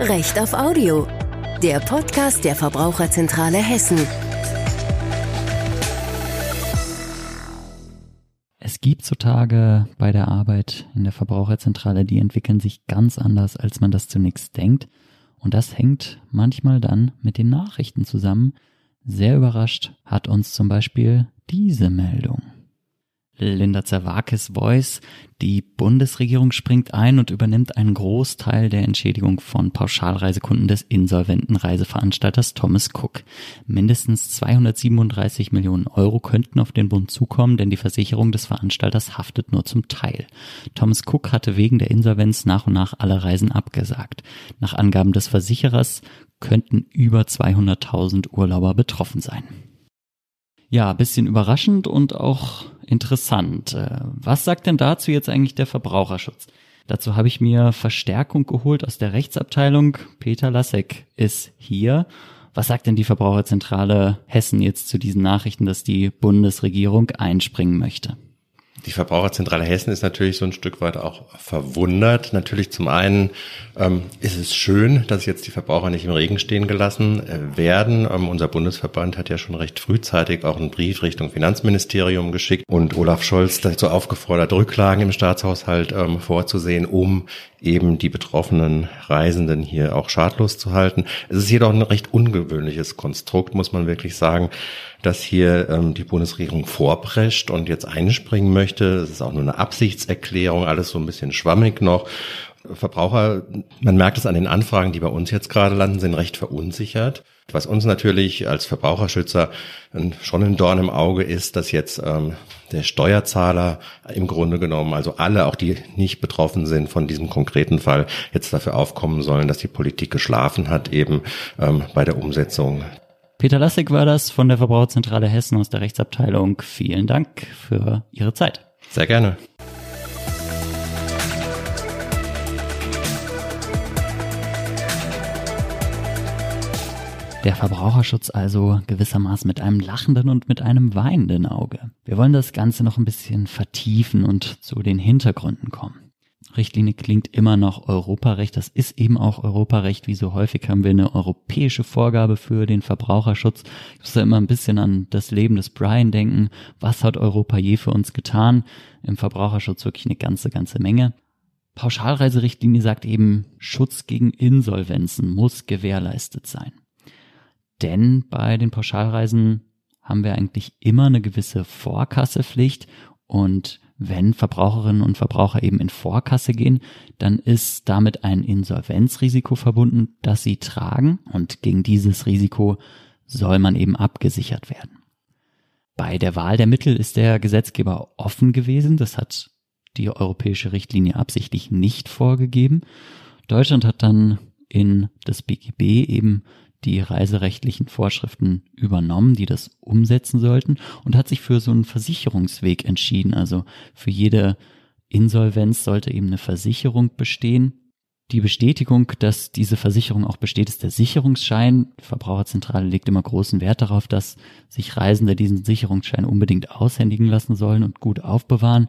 Recht auf Audio, der Podcast der Verbraucherzentrale Hessen. Es gibt so Tage bei der Arbeit in der Verbraucherzentrale, die entwickeln sich ganz anders, als man das zunächst denkt. Und das hängt manchmal dann mit den Nachrichten zusammen. Sehr überrascht hat uns zum Beispiel diese Meldung. Linda Zerwakis Voice. Die Bundesregierung springt ein und übernimmt einen Großteil der Entschädigung von Pauschalreisekunden des insolventen Reiseveranstalters Thomas Cook. Mindestens 237 Millionen Euro könnten auf den Bund zukommen, denn die Versicherung des Veranstalters haftet nur zum Teil. Thomas Cook hatte wegen der Insolvenz nach und nach alle Reisen abgesagt. Nach Angaben des Versicherers könnten über 200.000 Urlauber betroffen sein. Ja, bisschen überraschend und auch interessant. Äh, was sagt denn dazu jetzt eigentlich der Verbraucherschutz? Dazu habe ich mir Verstärkung geholt aus der Rechtsabteilung. Peter Lassek ist hier. Was sagt denn die Verbraucherzentrale Hessen jetzt zu diesen Nachrichten, dass die Bundesregierung einspringen möchte? Die Verbraucherzentrale Hessen ist natürlich so ein Stück weit auch verwundert. Natürlich zum einen ähm, ist es schön, dass jetzt die Verbraucher nicht im Regen stehen gelassen äh, werden. Ähm, unser Bundesverband hat ja schon recht frühzeitig auch einen Brief Richtung Finanzministerium geschickt und Olaf Scholz dazu aufgefordert, Rücklagen im Staatshaushalt ähm, vorzusehen, um eben die betroffenen Reisenden hier auch schadlos zu halten. Es ist jedoch ein recht ungewöhnliches Konstrukt, muss man wirklich sagen, dass hier ähm, die Bundesregierung vorprescht und jetzt einspringen möchte. Es ist auch nur eine Absichtserklärung, alles so ein bisschen schwammig noch. Verbraucher, man merkt es an den Anfragen, die bei uns jetzt gerade landen, sind recht verunsichert. Was uns natürlich als Verbraucherschützer schon ein Dorn im Auge ist, dass jetzt ähm, der Steuerzahler im Grunde genommen, also alle, auch die nicht betroffen sind von diesem konkreten Fall, jetzt dafür aufkommen sollen, dass die Politik geschlafen hat eben ähm, bei der Umsetzung. Peter Lassig war das von der Verbraucherzentrale Hessen aus der Rechtsabteilung. Vielen Dank für Ihre Zeit. Sehr gerne. Der Verbraucherschutz also gewissermaßen mit einem lachenden und mit einem weinenden Auge. Wir wollen das Ganze noch ein bisschen vertiefen und zu den Hintergründen kommen. Richtlinie klingt immer noch Europarecht. Das ist eben auch Europarecht. Wie so häufig haben wir eine europäische Vorgabe für den Verbraucherschutz. Ich muss da immer ein bisschen an das Leben des Brian denken. Was hat Europa je für uns getan? Im Verbraucherschutz wirklich eine ganze, ganze Menge. Pauschalreiserichtlinie sagt eben, Schutz gegen Insolvenzen muss gewährleistet sein. Denn bei den Pauschalreisen haben wir eigentlich immer eine gewisse Vorkassepflicht und wenn Verbraucherinnen und Verbraucher eben in Vorkasse gehen, dann ist damit ein Insolvenzrisiko verbunden, das sie tragen und gegen dieses Risiko soll man eben abgesichert werden. Bei der Wahl der Mittel ist der Gesetzgeber offen gewesen, das hat die europäische Richtlinie absichtlich nicht vorgegeben. Deutschland hat dann in das BGB eben die reiserechtlichen Vorschriften übernommen, die das umsetzen sollten und hat sich für so einen Versicherungsweg entschieden. Also für jede Insolvenz sollte eben eine Versicherung bestehen. Die Bestätigung, dass diese Versicherung auch besteht, ist der Sicherungsschein. Die Verbraucherzentrale legt immer großen Wert darauf, dass sich Reisende diesen Sicherungsschein unbedingt aushändigen lassen sollen und gut aufbewahren.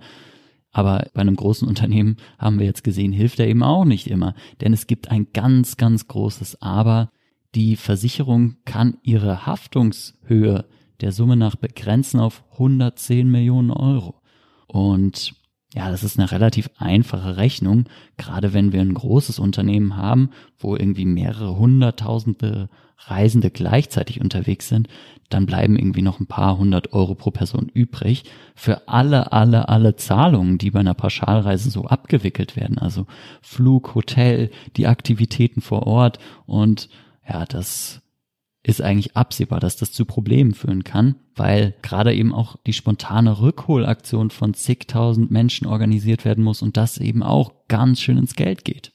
Aber bei einem großen Unternehmen haben wir jetzt gesehen, hilft er eben auch nicht immer. Denn es gibt ein ganz, ganz großes Aber die Versicherung kann ihre Haftungshöhe der Summe nach begrenzen auf 110 Millionen Euro. Und ja, das ist eine relativ einfache Rechnung, gerade wenn wir ein großes Unternehmen haben, wo irgendwie mehrere hunderttausende Reisende gleichzeitig unterwegs sind, dann bleiben irgendwie noch ein paar hundert Euro pro Person übrig für alle, alle, alle Zahlungen, die bei einer Pauschalreise so abgewickelt werden. Also Flug, Hotel, die Aktivitäten vor Ort und ja, das ist eigentlich absehbar, dass das zu Problemen führen kann, weil gerade eben auch die spontane Rückholaktion von zigtausend Menschen organisiert werden muss und das eben auch ganz schön ins Geld geht.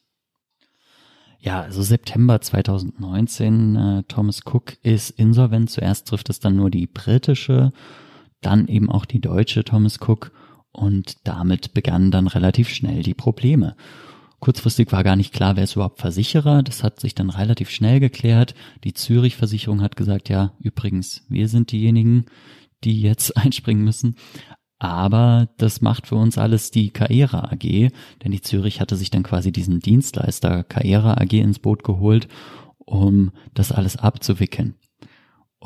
Ja, also September 2019, äh, Thomas Cook ist insolvent. Zuerst trifft es dann nur die britische, dann eben auch die deutsche Thomas Cook und damit begannen dann relativ schnell die Probleme. Kurzfristig war gar nicht klar, wer ist überhaupt Versicherer. Das hat sich dann relativ schnell geklärt. Die Zürich-Versicherung hat gesagt, ja, übrigens, wir sind diejenigen, die jetzt einspringen müssen. Aber das macht für uns alles die Kaera AG, denn die Zürich hatte sich dann quasi diesen Dienstleister Kaera AG ins Boot geholt, um das alles abzuwickeln.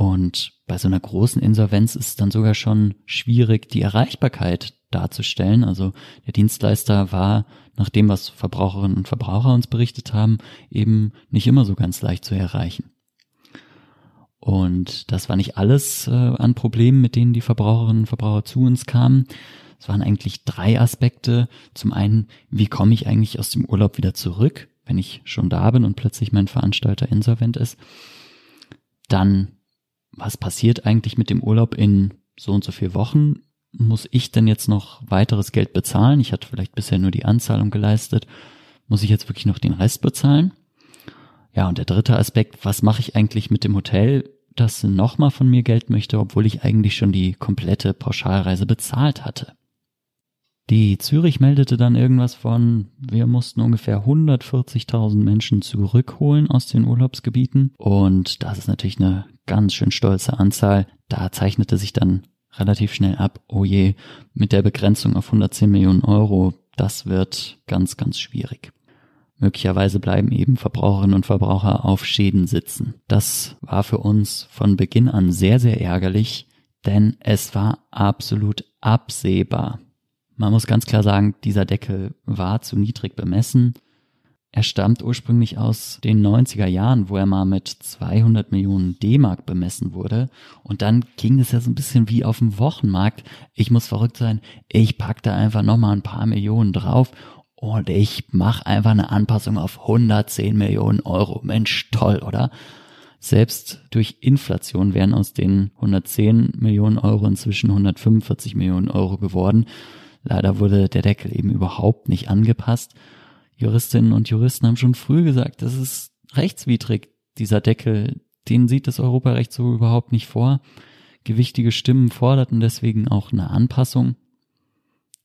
Und bei so einer großen Insolvenz ist es dann sogar schon schwierig, die Erreichbarkeit darzustellen. Also der Dienstleister war, nach dem, was Verbraucherinnen und Verbraucher uns berichtet haben, eben nicht immer so ganz leicht zu erreichen. Und das war nicht alles äh, an Problemen, mit denen die Verbraucherinnen und Verbraucher zu uns kamen. Es waren eigentlich drei Aspekte. Zum einen, wie komme ich eigentlich aus dem Urlaub wieder zurück, wenn ich schon da bin und plötzlich mein Veranstalter insolvent ist. Dann, was passiert eigentlich mit dem Urlaub in so und so vier Wochen? Muss ich denn jetzt noch weiteres Geld bezahlen? Ich hatte vielleicht bisher nur die Anzahlung geleistet. Muss ich jetzt wirklich noch den Rest bezahlen? Ja, und der dritte Aspekt, was mache ich eigentlich mit dem Hotel, das nochmal von mir Geld möchte, obwohl ich eigentlich schon die komplette Pauschalreise bezahlt hatte? Die Zürich meldete dann irgendwas von, wir mussten ungefähr 140.000 Menschen zurückholen aus den Urlaubsgebieten. Und das ist natürlich eine ganz schön stolze Anzahl. Da zeichnete sich dann relativ schnell ab, oh je, mit der Begrenzung auf 110 Millionen Euro, das wird ganz, ganz schwierig. Möglicherweise bleiben eben Verbraucherinnen und Verbraucher auf Schäden sitzen. Das war für uns von Beginn an sehr, sehr ärgerlich, denn es war absolut absehbar. Man muss ganz klar sagen, dieser Deckel war zu niedrig bemessen. Er stammt ursprünglich aus den 90er Jahren, wo er mal mit 200 Millionen D-Mark bemessen wurde. Und dann ging es ja so ein bisschen wie auf dem Wochenmarkt. Ich muss verrückt sein. Ich pack da einfach nochmal ein paar Millionen drauf und ich mache einfach eine Anpassung auf 110 Millionen Euro. Mensch, toll, oder? Selbst durch Inflation wären aus den 110 Millionen Euro inzwischen 145 Millionen Euro geworden. Leider wurde der Deckel eben überhaupt nicht angepasst. Juristinnen und Juristen haben schon früh gesagt, das ist rechtswidrig, dieser Deckel. Den sieht das Europarecht so überhaupt nicht vor. Gewichtige Stimmen forderten deswegen auch eine Anpassung.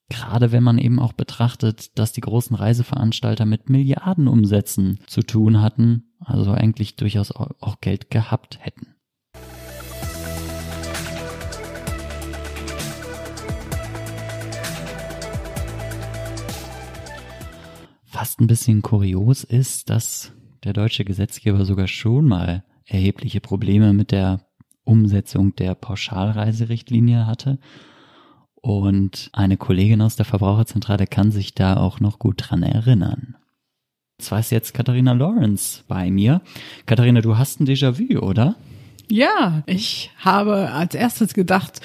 Gerade wenn man eben auch betrachtet, dass die großen Reiseveranstalter mit Milliardenumsätzen zu tun hatten, also eigentlich durchaus auch Geld gehabt hätten. Fast ein bisschen kurios ist, dass der deutsche Gesetzgeber sogar schon mal erhebliche Probleme mit der Umsetzung der Pauschalreiserichtlinie hatte und eine Kollegin aus der Verbraucherzentrale kann sich da auch noch gut dran erinnern. Zwar ist jetzt Katharina Lawrence bei mir. Katharina, du hast ein Déjà-vu, oder? Ja, ich habe als erstes gedacht,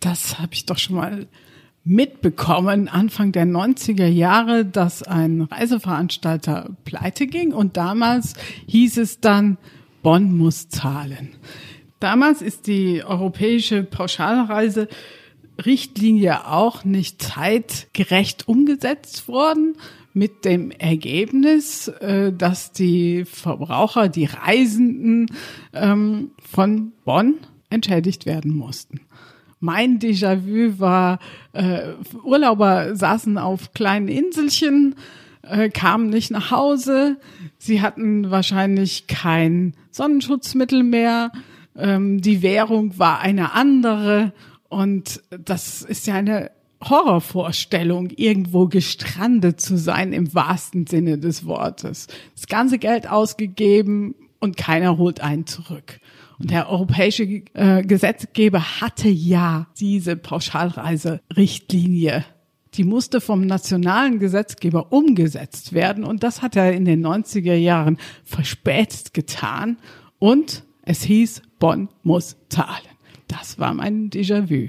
das habe ich doch schon mal mitbekommen, Anfang der 90er Jahre, dass ein Reiseveranstalter pleite ging und damals hieß es dann, Bonn muss zahlen. Damals ist die europäische Pauschalreise Richtlinie auch nicht zeitgerecht umgesetzt worden mit dem Ergebnis, äh, dass die Verbraucher, die Reisenden ähm, von Bonn entschädigt werden mussten. Mein Déjà-vu war, äh, Urlauber saßen auf kleinen Inselchen, äh, kamen nicht nach Hause, sie hatten wahrscheinlich kein Sonnenschutzmittel mehr, ähm, die Währung war eine andere und das ist ja eine Horrorvorstellung, irgendwo gestrandet zu sein im wahrsten Sinne des Wortes. Das ganze Geld ausgegeben und keiner holt einen zurück. Und der europäische äh, Gesetzgeber hatte ja diese Pauschalreiserichtlinie. Die musste vom nationalen Gesetzgeber umgesetzt werden und das hat er in den 90er Jahren verspätet getan und es hieß, Bonn muss zahlen. Das war mein Déjà-vu.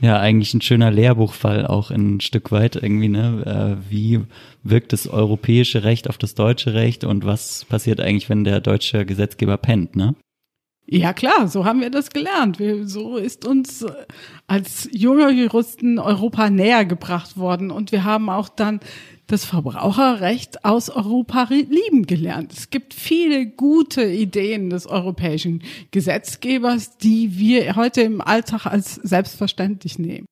Ja, eigentlich ein schöner Lehrbuchfall auch ein Stück weit irgendwie, ne? Äh, wie wirkt das europäische Recht auf das deutsche Recht und was passiert eigentlich, wenn der deutsche Gesetzgeber pennt, ne? Ja klar, so haben wir das gelernt. Wir, so ist uns äh, als junger Juristen Europa näher gebracht worden und wir haben auch dann das Verbraucherrecht aus Europa lieben gelernt. Es gibt viele gute Ideen des europäischen Gesetzgebers, die wir heute im Alltag als selbstverständlich nehmen.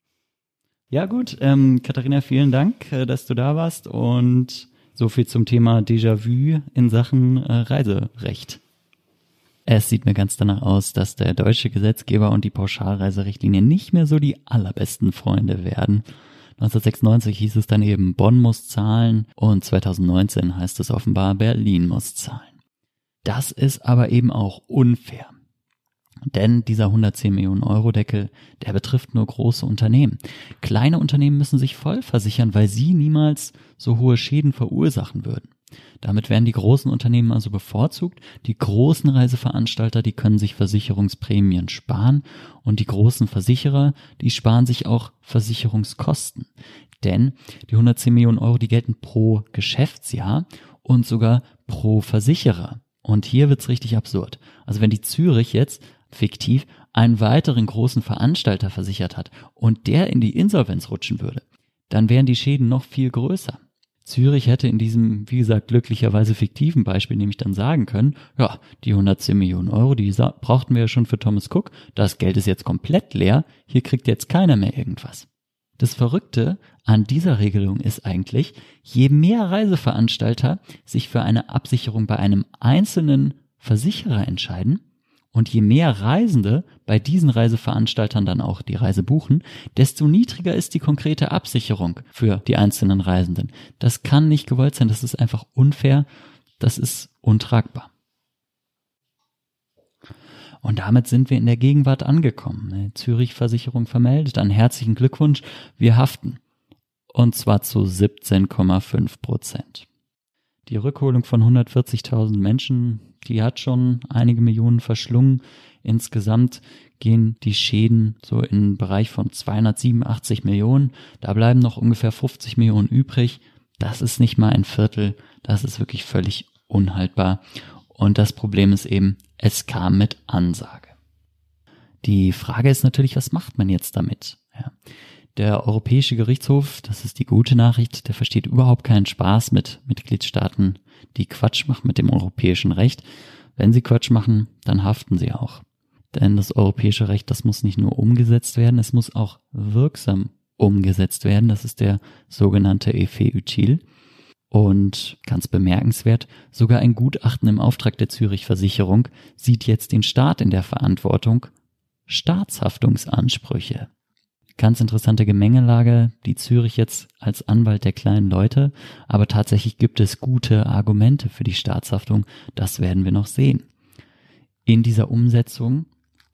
Ja gut, ähm, Katharina, vielen Dank, äh, dass du da warst und so viel zum Thema Déjà-vu in Sachen äh, Reiserecht. Es sieht mir ganz danach aus, dass der deutsche Gesetzgeber und die Pauschalreiserichtlinie nicht mehr so die allerbesten Freunde werden. 1996 hieß es dann eben, Bonn muss zahlen und 2019 heißt es offenbar, Berlin muss zahlen. Das ist aber eben auch unfair. Denn dieser 110 Millionen Euro Deckel, der betrifft nur große Unternehmen. Kleine Unternehmen müssen sich voll versichern, weil sie niemals so hohe Schäden verursachen würden. Damit werden die großen Unternehmen also bevorzugt. Die großen Reiseveranstalter, die können sich Versicherungsprämien sparen und die großen Versicherer, die sparen sich auch Versicherungskosten. Denn die 110 Millionen Euro, die gelten pro Geschäftsjahr und sogar pro Versicherer. Und hier wird's richtig absurd. Also wenn die Zürich jetzt fiktiv einen weiteren großen Veranstalter versichert hat und der in die Insolvenz rutschen würde, dann wären die Schäden noch viel größer. Zürich hätte in diesem, wie gesagt, glücklicherweise fiktiven Beispiel nämlich dann sagen können, ja, die 110 Millionen Euro, die brauchten wir ja schon für Thomas Cook, das Geld ist jetzt komplett leer, hier kriegt jetzt keiner mehr irgendwas. Das Verrückte an dieser Regelung ist eigentlich, je mehr Reiseveranstalter sich für eine Absicherung bei einem einzelnen Versicherer entscheiden, und je mehr Reisende bei diesen Reiseveranstaltern dann auch die Reise buchen, desto niedriger ist die konkrete Absicherung für die einzelnen Reisenden. Das kann nicht gewollt sein, das ist einfach unfair, das ist untragbar. Und damit sind wir in der Gegenwart angekommen. Zürich Versicherung vermeldet einen herzlichen Glückwunsch, wir haften. Und zwar zu 17,5 Prozent. Die Rückholung von 140.000 Menschen die hat schon einige Millionen verschlungen. Insgesamt gehen die Schäden so in Bereich von 287 Millionen. Da bleiben noch ungefähr 50 Millionen übrig. Das ist nicht mal ein Viertel. Das ist wirklich völlig unhaltbar. Und das Problem ist eben, es kam mit Ansage. Die Frage ist natürlich, was macht man jetzt damit? Ja. Der Europäische Gerichtshof, das ist die gute Nachricht, der versteht überhaupt keinen Spaß mit Mitgliedstaaten, die Quatsch machen mit dem europäischen Recht. Wenn sie Quatsch machen, dann haften sie auch. Denn das europäische Recht, das muss nicht nur umgesetzt werden, es muss auch wirksam umgesetzt werden. Das ist der sogenannte Effet util. Und ganz bemerkenswert, sogar ein Gutachten im Auftrag der Zürich Versicherung sieht jetzt den Staat in der Verantwortung, Staatshaftungsansprüche Ganz interessante Gemengelage, die Zürich jetzt als Anwalt der kleinen Leute, aber tatsächlich gibt es gute Argumente für die Staatshaftung, das werden wir noch sehen. In dieser Umsetzung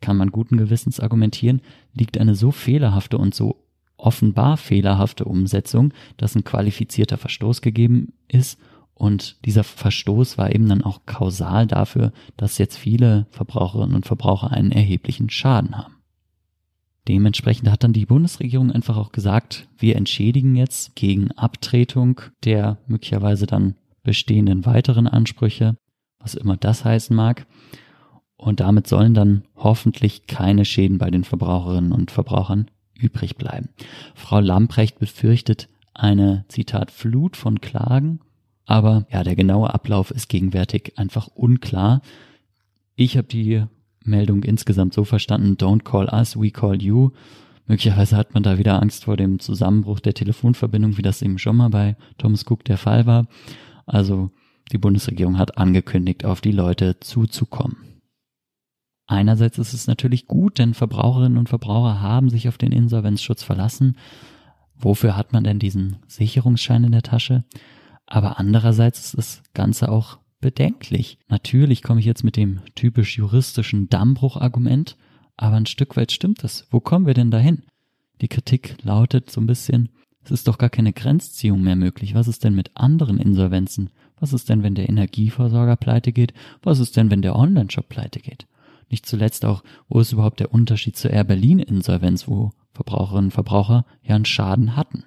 kann man guten Gewissens argumentieren, liegt eine so fehlerhafte und so offenbar fehlerhafte Umsetzung, dass ein qualifizierter Verstoß gegeben ist und dieser Verstoß war eben dann auch kausal dafür, dass jetzt viele Verbraucherinnen und Verbraucher einen erheblichen Schaden haben. Dementsprechend hat dann die Bundesregierung einfach auch gesagt, wir entschädigen jetzt gegen Abtretung der möglicherweise dann bestehenden weiteren Ansprüche, was immer das heißen mag. Und damit sollen dann hoffentlich keine Schäden bei den Verbraucherinnen und Verbrauchern übrig bleiben. Frau Lamprecht befürchtet eine, Zitat, Flut von Klagen, aber ja, der genaue Ablauf ist gegenwärtig einfach unklar. Ich habe die Meldung insgesamt so verstanden, don't call us, we call you. Möglicherweise hat man da wieder Angst vor dem Zusammenbruch der Telefonverbindung, wie das eben schon mal bei Thomas Cook der Fall war. Also die Bundesregierung hat angekündigt, auf die Leute zuzukommen. Einerseits ist es natürlich gut, denn Verbraucherinnen und Verbraucher haben sich auf den Insolvenzschutz verlassen. Wofür hat man denn diesen Sicherungsschein in der Tasche? Aber andererseits ist das Ganze auch bedenklich. Natürlich komme ich jetzt mit dem typisch juristischen Dammbruchargument, aber ein Stück weit stimmt das. Wo kommen wir denn dahin? Die Kritik lautet so ein bisschen, es ist doch gar keine Grenzziehung mehr möglich. Was ist denn mit anderen Insolvenzen? Was ist denn, wenn der Energieversorger pleite geht? Was ist denn, wenn der Online-Shop pleite geht? Nicht zuletzt auch, wo ist überhaupt der Unterschied zur Air Berlin Insolvenz, wo Verbraucherinnen und Verbraucher ja einen Schaden hatten?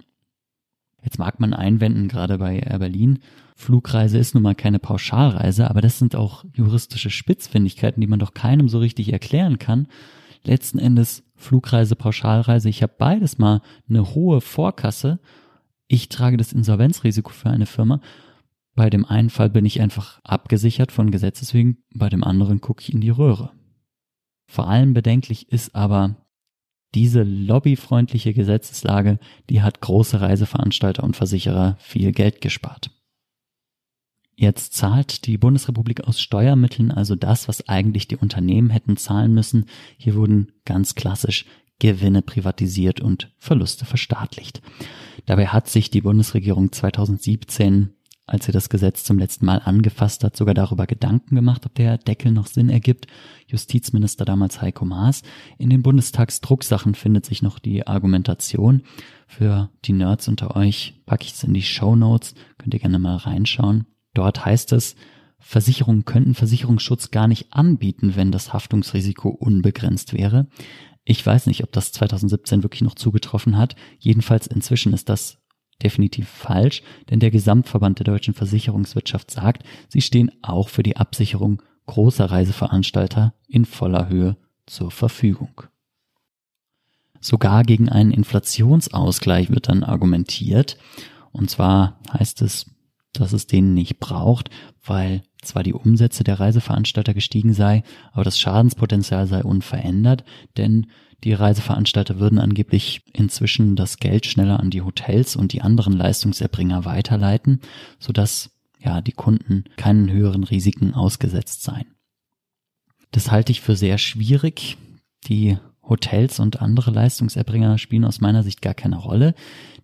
Jetzt mag man einwenden, gerade bei Air Berlin, Flugreise ist nun mal keine Pauschalreise, aber das sind auch juristische Spitzfindigkeiten, die man doch keinem so richtig erklären kann. Letzten Endes Flugreise, Pauschalreise, ich habe beides mal eine hohe Vorkasse. Ich trage das Insolvenzrisiko für eine Firma. Bei dem einen Fall bin ich einfach abgesichert von Gesetzes wegen, bei dem anderen gucke ich in die Röhre. Vor allem bedenklich ist aber diese lobbyfreundliche Gesetzeslage, die hat große Reiseveranstalter und Versicherer viel Geld gespart. Jetzt zahlt die Bundesrepublik aus Steuermitteln also das, was eigentlich die Unternehmen hätten zahlen müssen. Hier wurden ganz klassisch Gewinne privatisiert und Verluste verstaatlicht. Dabei hat sich die Bundesregierung 2017 als sie das Gesetz zum letzten Mal angefasst hat, sogar darüber Gedanken gemacht, ob der Deckel noch Sinn ergibt. Justizminister damals Heiko Maas. In den Bundestagsdrucksachen findet sich noch die Argumentation. Für die Nerds unter euch packe ich es in die Show Notes. Könnt ihr gerne mal reinschauen. Dort heißt es, Versicherungen könnten Versicherungsschutz gar nicht anbieten, wenn das Haftungsrisiko unbegrenzt wäre. Ich weiß nicht, ob das 2017 wirklich noch zugetroffen hat. Jedenfalls inzwischen ist das definitiv falsch, denn der Gesamtverband der deutschen Versicherungswirtschaft sagt, sie stehen auch für die Absicherung großer Reiseveranstalter in voller Höhe zur Verfügung. Sogar gegen einen Inflationsausgleich wird dann argumentiert. Und zwar heißt es, dass es den nicht braucht, weil zwar die Umsätze der Reiseveranstalter gestiegen sei, aber das Schadenspotenzial sei unverändert, denn die Reiseveranstalter würden angeblich inzwischen das Geld schneller an die Hotels und die anderen Leistungserbringer weiterleiten, sodass ja die Kunden keinen höheren Risiken ausgesetzt seien. Das halte ich für sehr schwierig. Die Hotels und andere Leistungserbringer spielen aus meiner Sicht gar keine Rolle,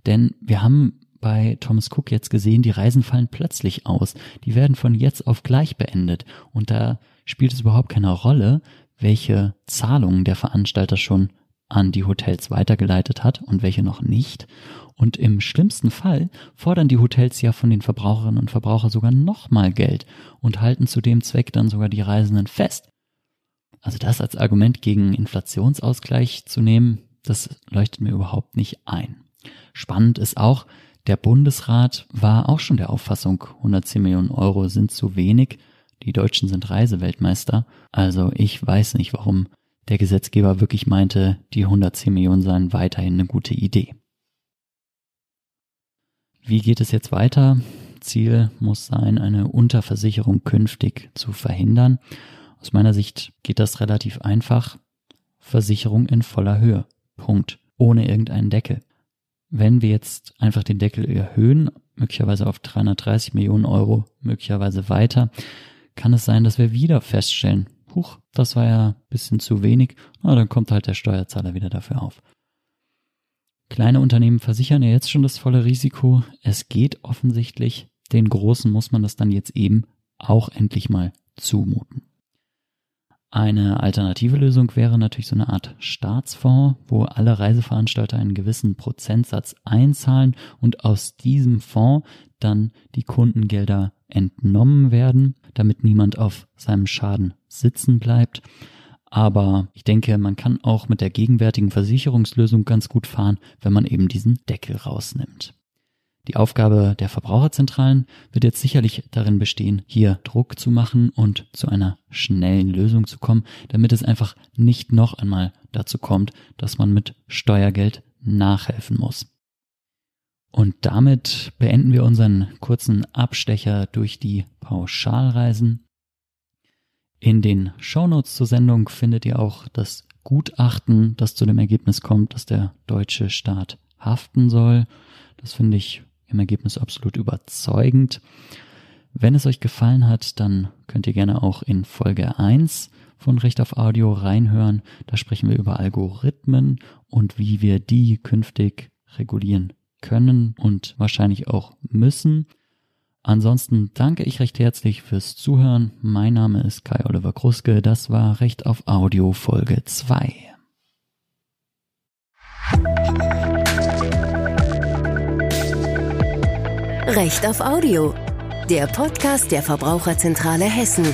denn wir haben bei Thomas Cook jetzt gesehen, die Reisen fallen plötzlich aus. Die werden von jetzt auf gleich beendet. Und da spielt es überhaupt keine Rolle, welche Zahlungen der Veranstalter schon an die Hotels weitergeleitet hat und welche noch nicht. Und im schlimmsten Fall fordern die Hotels ja von den Verbraucherinnen und Verbrauchern sogar nochmal Geld und halten zu dem Zweck dann sogar die Reisenden fest. Also das als Argument gegen Inflationsausgleich zu nehmen, das leuchtet mir überhaupt nicht ein. Spannend ist auch, der Bundesrat war auch schon der Auffassung, 110 Millionen Euro sind zu wenig. Die Deutschen sind Reiseweltmeister. Also ich weiß nicht, warum der Gesetzgeber wirklich meinte, die 110 Millionen seien weiterhin eine gute Idee. Wie geht es jetzt weiter? Ziel muss sein, eine Unterversicherung künftig zu verhindern. Aus meiner Sicht geht das relativ einfach. Versicherung in voller Höhe. Punkt. Ohne irgendeinen Deckel. Wenn wir jetzt einfach den Deckel erhöhen, möglicherweise auf 330 Millionen Euro, möglicherweise weiter, kann es sein, dass wir wieder feststellen, huch, das war ja bisschen zu wenig, na, dann kommt halt der Steuerzahler wieder dafür auf. Kleine Unternehmen versichern ja jetzt schon das volle Risiko. Es geht offensichtlich. Den Großen muss man das dann jetzt eben auch endlich mal zumuten. Eine alternative Lösung wäre natürlich so eine Art Staatsfonds, wo alle Reiseveranstalter einen gewissen Prozentsatz einzahlen und aus diesem Fonds dann die Kundengelder entnommen werden, damit niemand auf seinem Schaden sitzen bleibt. Aber ich denke, man kann auch mit der gegenwärtigen Versicherungslösung ganz gut fahren, wenn man eben diesen Deckel rausnimmt. Die Aufgabe der Verbraucherzentralen wird jetzt sicherlich darin bestehen, hier Druck zu machen und zu einer schnellen Lösung zu kommen, damit es einfach nicht noch einmal dazu kommt, dass man mit Steuergeld nachhelfen muss. Und damit beenden wir unseren kurzen Abstecher durch die Pauschalreisen. In den Shownotes zur Sendung findet ihr auch das Gutachten, das zu dem Ergebnis kommt, dass der deutsche Staat haften soll. Das finde ich im Ergebnis absolut überzeugend. Wenn es euch gefallen hat, dann könnt ihr gerne auch in Folge 1 von Recht auf Audio reinhören. Da sprechen wir über Algorithmen und wie wir die künftig regulieren können und wahrscheinlich auch müssen. Ansonsten danke ich recht herzlich fürs Zuhören. Mein Name ist Kai Oliver Kruske. Das war Recht auf Audio Folge 2. Recht auf Audio, der Podcast der Verbraucherzentrale Hessen.